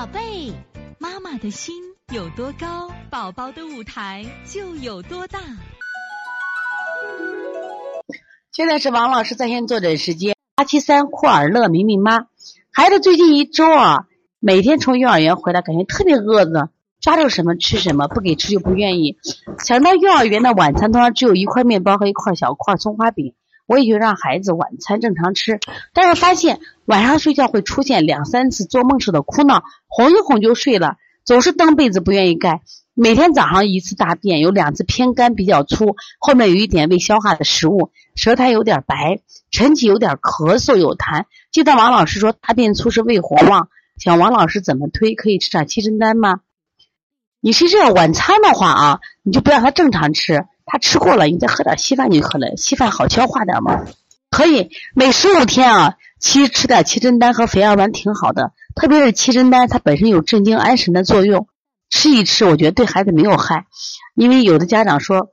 宝贝，妈妈的心有多高，宝宝的舞台就有多大。现在是王老师在线坐诊时间，八七三库尔勒明明妈，孩子最近一周啊，每天从幼儿园回来，感觉特别饿呢，抓住什么吃什么，不给吃就不愿意。想到幼儿园的晚餐通常只有一块面包和一块小块松花饼。我也就让孩子晚餐正常吃，但是发现晚上睡觉会出现两三次做梦似的哭闹，哄一哄就睡了，总是蹬被子不愿意盖。每天早上一次大便，有两次偏干比较粗，后面有一点未消化的食物，舌苔有点白，晨起有点咳嗽有痰。记得王老师说大便粗是胃火旺，想王老师怎么推？可以吃点七珍丹吗？你是这样晚餐的话啊，你就不让他正常吃。他吃过了，你再喝点稀饭就可了。稀饭好消化点嘛，可以每十五天啊，其实吃点七珍丹和肥儿丸挺好的。特别是七珍丹，它本身有镇静安神的作用，吃一吃，我觉得对孩子没有害。因为有的家长说，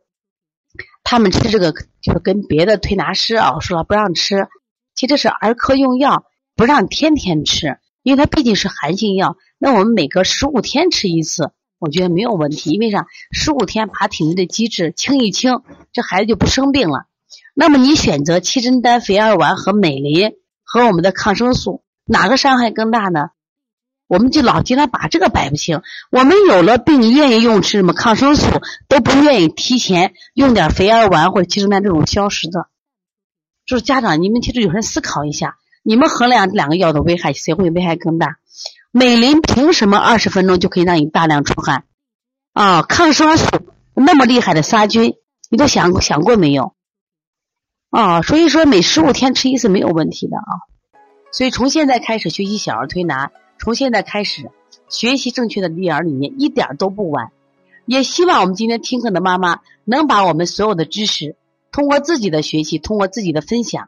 他们吃这个就是跟别的推拿师啊说了不让吃，其实这是儿科用药，不让天天吃，因为它毕竟是寒性药。那我们每隔十五天吃一次。我觉得没有问题，因为啥？十五天把体内的机制清一清，这孩子就不生病了。那么你选择七珍丹、肥儿丸和美林和我们的抗生素，哪个伤害更大呢？我们就老经常把这个摆不清。我们有了病，愿意用吃什么抗生素，都不愿意提前用点肥儿丸或者七珍丹这种消食的。就是家长，你们其实有人思考一下，你们衡量这两个药的危害，谁会危害更大？美林凭什么二十分钟就可以让你大量出汗？啊，抗生素那么厉害的杀菌，你都想想过没有？啊，所以说每十五天吃一次没有问题的啊。所以从现在开始学习小儿推拿，从现在开始学习正确的育儿理念，一点都不晚。也希望我们今天听课的妈妈能把我们所有的知识，通过自己的学习，通过自己的分享，